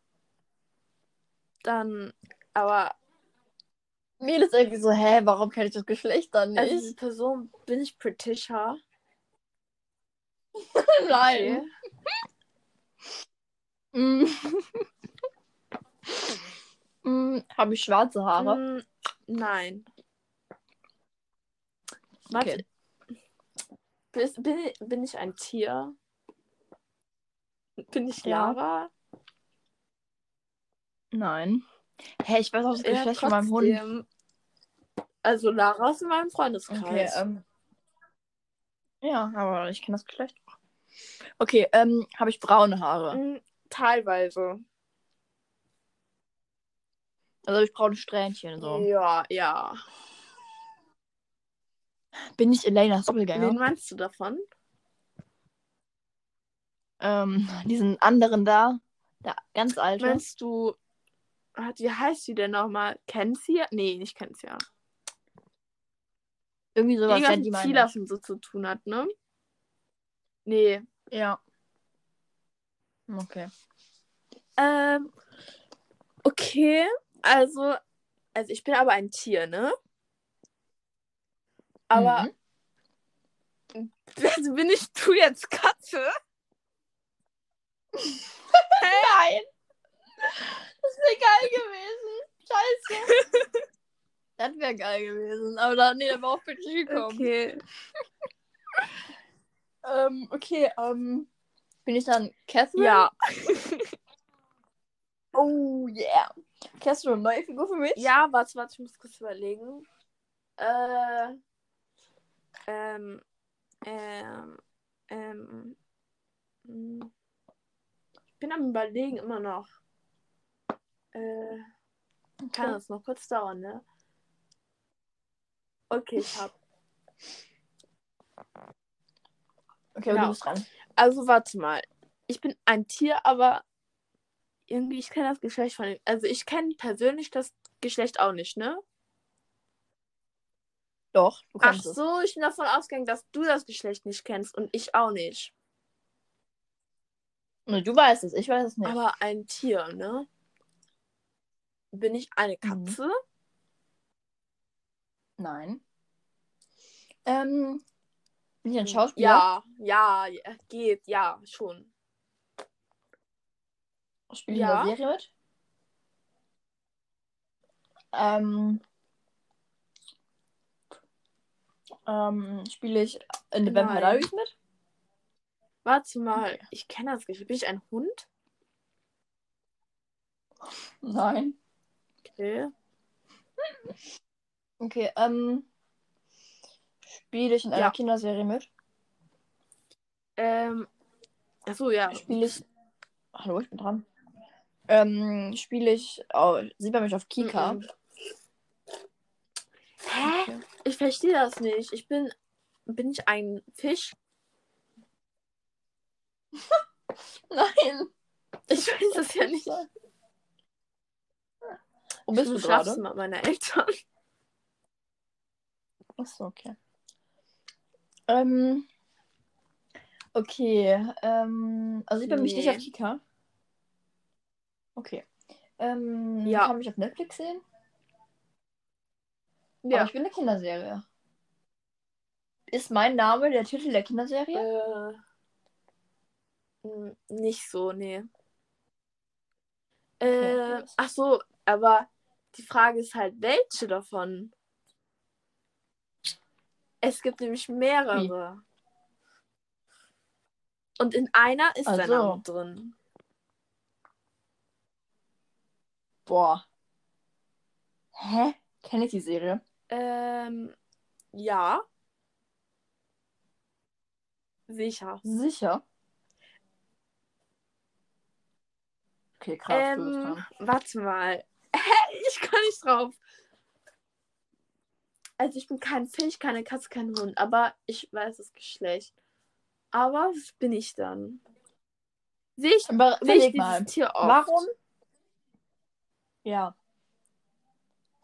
Dann, aber Mir ist irgendwie so, hä, warum kenne ich das Geschlecht dann also nicht? diese Person bin ich Britisher. Nein. Mm. mm, Habe ich schwarze Haare? Mm, nein. Warte. Okay. Bist- Bin, ich- bin ich ein Tier? Bin ich Ja. Lara? Nein. Hä, ich weiß auch das Ja, Geschlecht von meinem Hund. Also Lara ist in meinem Okay, Freundeskreis. ähm. Ja, aber ich kenne das Geschlecht. Okay, ähm, habe ich braune Haare? Mm, Teilweise. Also habe ich braune Strähnchen so. Ja, ja. Bin ich Elenas Doppelgänger? Wen meinst du davon? Ähm, diesen anderen da. Der ganz alte. Meinst du, wie heißt sie denn nochmal? Kenzie? Nee, nicht Kenzie. Irgendwie sowas, ja, die mit ich. und so zu tun hat, ne? Nee. Ja. Okay. Ähm, okay, also, also ich bin aber ein Tier, ne? Aber Mhm. also bin ich du jetzt Katze? Nein! Das wäre geil gewesen. Scheiße. das wäre geil gewesen. Aber da, nee, da war auch bitte gekommen. Okay. Ähm, okay, ähm. Bin ich dann Catherine? Ja. Oh, yeah. Eine neue Figur für mich? Ja, warte, warte, ich muss kurz überlegen. Äh, ähm, ähm, ähm, hm. ich bin am überlegen immer noch. Äh, kann Okay. das noch kurz dauern, ne? Okay, ich hab. Okay, Genau. du bist dran. Also warte mal. Ich bin ein Tier, aber irgendwie, ich kenne das Geschlecht von. Also ich kenne persönlich das Geschlecht auch nicht, ne? Doch, du Ach kannst es. so, ich bin davon ausgegangen, dass du das Geschlecht nicht kennst und ich auch nicht. Nee, du weißt es, ich weiß es nicht. Aber ein Tier, ne? Bin ich eine Mhm. Katze? Nein. Ähm, bin ich ein Schauspieler? Ja, ja, ja, geht, ja, schon. Spiele ich Ja. in der Serie mit? Ähm, ähm, spiele ich in The Vampire. Diaries mit? Warte mal, ich kenne das Geschlecht. Bin ich ein Hund? Nein. Okay. Okay, ähm, spiele ich in einer Ja. Kinderserie mit? Ähm, achso, ja. Spiele ich. Hallo, ich bin dran. Ähm, spiele ich. Oh, sieht man mich auf Kika? Mhm. Hä? Ich verstehe das nicht. Ich bin. Bin ich ein Fisch? Nein. Ich weiß das ja nicht. Wo bist du im Schlafzimmer gerade? meiner Eltern. Achso, okay. Ähm. Okay, ähm. Also sieht man mich nicht Nee. auf Kika? Okay. Ähm, Ja. Kann mich auf Netflix sehen? Aber ich bin eine Kinderserie. Ist mein Name der Titel der Kinderserie? Äh, nicht so, nee. Okay. Äh, ach so, aber die Frage ist halt, welche davon? Es gibt nämlich mehrere. Und in einer ist Ach der so. Name drin. Boah. Hä? Kenne ich die Serie? Ähm, ja. Sicher. Sicher. Okay, krass. Ähm, warte mal. ich kann nicht drauf. Also ich bin kein Fisch, keine Katze, kein Hund, aber ich weiß das Geschlecht. Aber was bin ich dann? Sehe ich, Aber sehe ich dieses mal. Tier oft? Warum? Ja.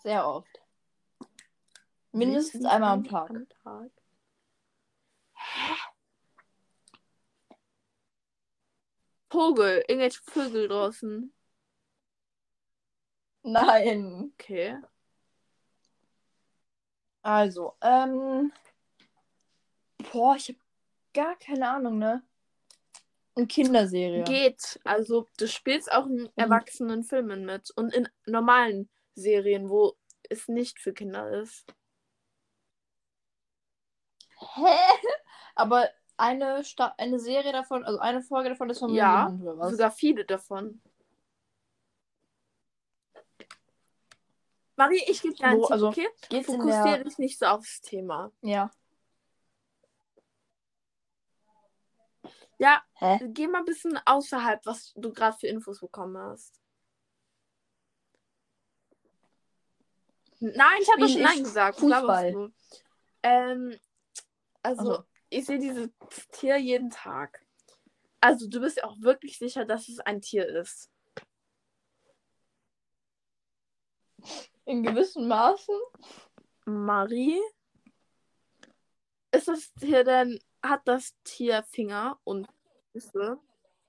Sehr oft. Mindestens einmal am Tag. Am Tag. Vogel, irgendwelche Vögel draußen. Nein. Okay. Also, ähm. Boah, ich habe gar keine Ahnung, ne? Eine Kinderserie. Geht. Also du spielst auch in erwachsenen Filmen mit und in normalen Serien, wo es nicht für Kinder ist. Hä? Aber eine, Sta eine Serie davon, also eine Folge davon ist von Ja, Hund oder was? Sogar viele davon. Marie, ich gebe dir einen Wo- Tipp, also, okay? Geht's in Fokussiere der... dich nicht so aufs Thema. Ja. Ja, Hä? geh mal ein bisschen außerhalb, was du gerade für Infos bekommen hast. Nein, ich habe Spiel schon Nein ich gesagt. Was Fußball? laberst du? Ähm, also, Also. ich sehe dieses Tier jeden Tag. Also, du bist ja auch wirklich sicher, dass es ein Tier ist. In gewissen Maßen? Marie? Ist das Tier denn, hat das Tier Finger und Füße?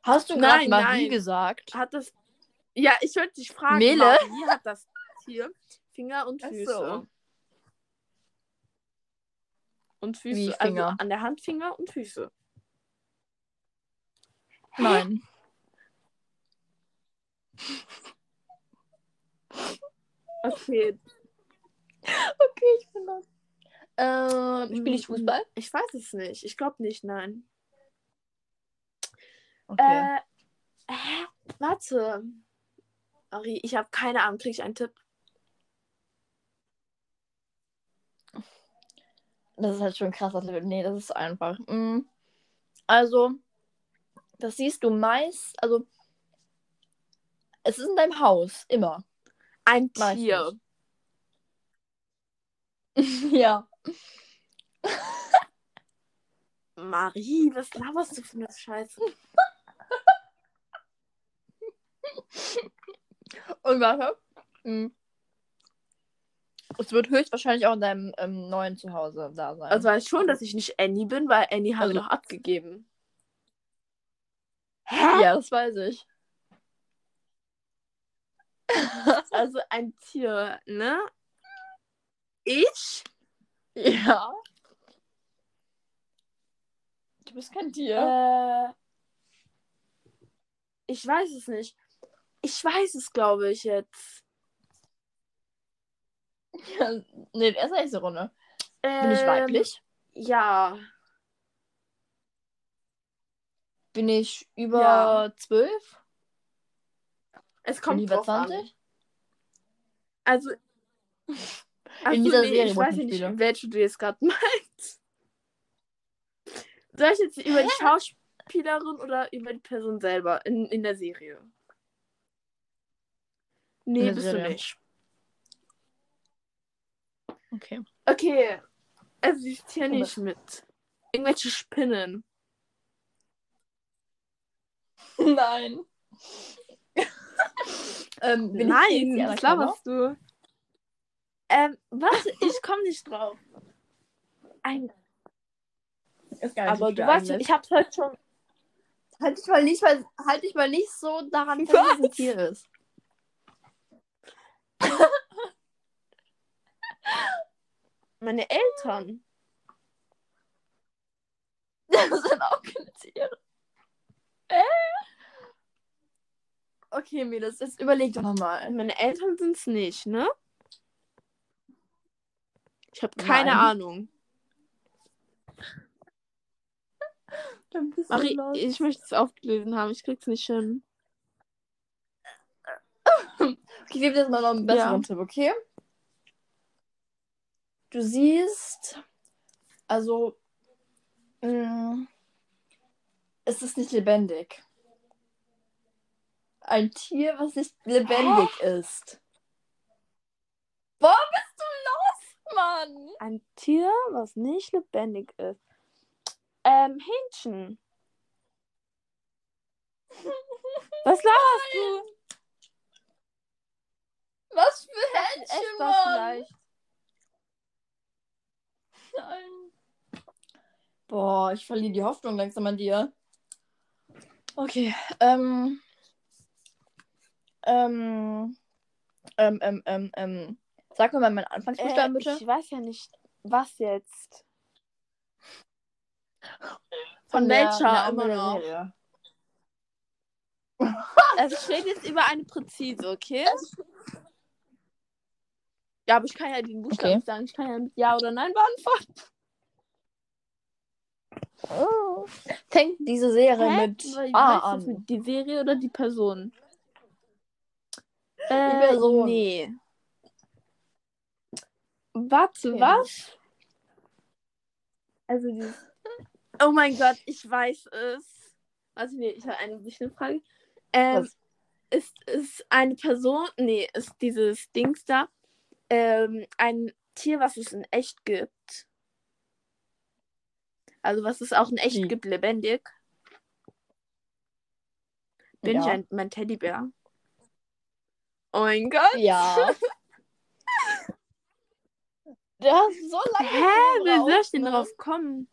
Hast du gerade Marie nein. gesagt? Hat das. Ja, ich wollte dich fragen, Mele? Marie, hat das Tier Finger und Füße? so. Und Füße, Wie also Finger? an der Hand Finger und Füße. Nein. Okay, Okay, ich bin das. Äh, spiele ich Fußball? ich weiß es nicht. Ich glaube nicht, nein. Okay. Äh, hä? Warte. Marie, ich habe keine Ahnung. Kriege ich einen Tipp? Das ist halt schon krass. Nee, das ist einfach. Mm. Also, das siehst du meist. Also, es ist in deinem Haus. Immer. Ein. Tier. ja. Marie, was laberst du für eine Scheiße? Und warte. Mm. Es wird höchstwahrscheinlich auch in deinem ähm, neuen Zuhause da sein. Also weiß schon, dass ich nicht Annie bin, weil Annie haben Also- wir doch abgegeben. ja, das weiß ich. Also ein Tier, ne? Ich? Ja. Du bist kein Tier. Äh, ich weiß es nicht. Ich weiß es, glaube ich, jetzt. Ja, nee, erst nächste Runde. Ähm, Bin ich weiblich? Ja. Bin ich über Ja. zwölf? Es Bin kommt ich über drauf an. 20? Also. Ach In so, dieser nee, Serie, ich weiß ja nicht, mitspiele. welche du jetzt gerade meinst. Soll ich jetzt über die Schauspielerin oder über die Person selber in, in der Serie? Nee, der bist Serie. du nicht. Okay. Okay. Also ich ziehe Du nicht mit. Irgendwelche Spinnen. Nein. ähm, bin Nein, was laberst du? Ähm, warte, ich komme nicht drauf. Ein, Ist gar nicht so aber du weißt, ich hab's halt schon. Halt dich mal nicht, weil, halt dich mal nicht so daran, dass es ein Tier ist. Meine Eltern. Das sind auch keine Tiere. Äh? Okay, Mädels, jetzt überleg doch nochmal. Meine Eltern sind es nicht, ne? Ich habe keine Nein. Ahnung. Marie, ich möchte es aufgelesen haben. Ich krieg's nicht hin. Okay, ich gebe dir jetzt mal noch einen besseren Ja. Tipp, okay? Du siehst, also, mh, es ist nicht lebendig. Ein Tier, was nicht lebendig ist. Boah, bist du los, Mann! Ein Tier, was nicht lebendig ist. Ähm, Hähnchen. Was laberst du? Was für das Mann! Nein. Boah, ich verliere die Hoffnung langsam an dir. Okay, ähm. Ähm. Ähm, ähm, ähm, ähm. Sag mir mal meinen Anfangsbuchstaben, Äh, bitte. ich weiß ja nicht, was jetzt. Von Von welcher immer noch? Serie. Also ich rede jetzt über eine präzise, okay? Ja, aber ich kann ja den Buchstaben Okay. sagen. Ich kann ja mit Ja oder Nein beantworten. Fängt diese Serie Hä? mit A das an. Die Serie oder die Person? Äh, Person. Nee. Warte, Okay. was? Also dieses. Oh mein Gott, ich weiß es. Warte, nee, ich habe eine wichtige Frage. Ähm, Was? ist, ist eine Person, nee, ist dieses Dings da, ähm, ein Tier, was es in echt gibt? Also was es auch in echt Wie? gibt, lebendig? Bin ich Ja. ein, mein Teddybär? Oh mein Gott. Ja. Der hast so lange Hä? Wie soll ich denn drauf kommen?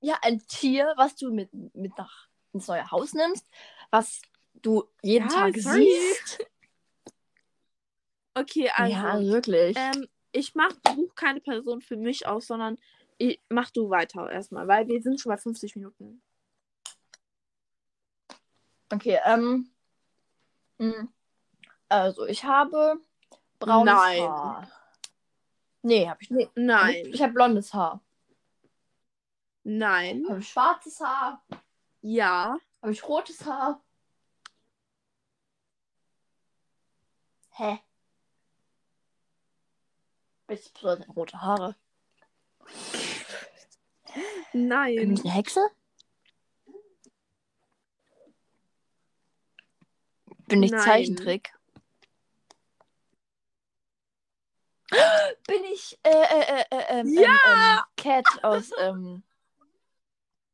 Ja, ein Tier, was du mit, mit nach ins neue Haus nimmst, was du jeden Ja, Tag sorry. siehst. Okay, also. ja, wirklich. ähm, ich mach Buch keine Person für mich aus, sondern ich, mach du weiter erstmal, weil wir sind schon bei 50 Minuten. Okay, ähm. mh, Also, ich habe braunes Nein. Haar. Nee, habe ich nicht. Nein. Ich habe blondes Haar. Nein. Habe ich schwarzes Haar? Ja. Habe ich rotes Haar? Hä? Person hat rote Haare? Bin Nein. ich eine Hexe? Bin ich Nein. Zeichentrick? Bin ich äh, äh, äh, äh, ähm, Ja! ähm, ähm, Cat aus ähm...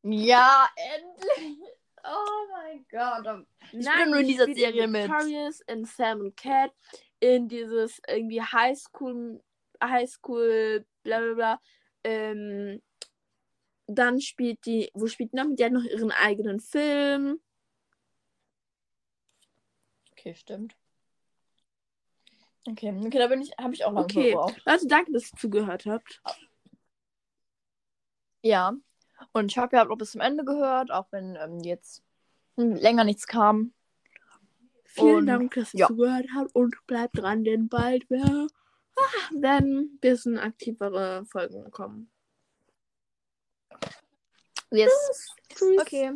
Ja, endlich! Oh mein Gott. Ich bin nur in dieser Serie mit. Victorious in Sam und Cat in dieses irgendwie Highschool, Highschool, bla bla bla. Ähm, dann spielt die, wo spielt die noch? Die hat noch ihren eigenen Film. Okay, stimmt. Okay, okay, da bin ich, habe ich auch lange Okay. gebraucht. Leute, danke, dass ihr zugehört habt. Ja. Und ich habe ja auch bis zum Ende gehört, auch wenn ähm, jetzt länger nichts kam. Vielen Und, Dank, dass ihr ja. zugehört habt und bleibt dran, denn bald ah, werden ein bisschen aktivere Folgen kommen. Yes. Tschüss. Okay.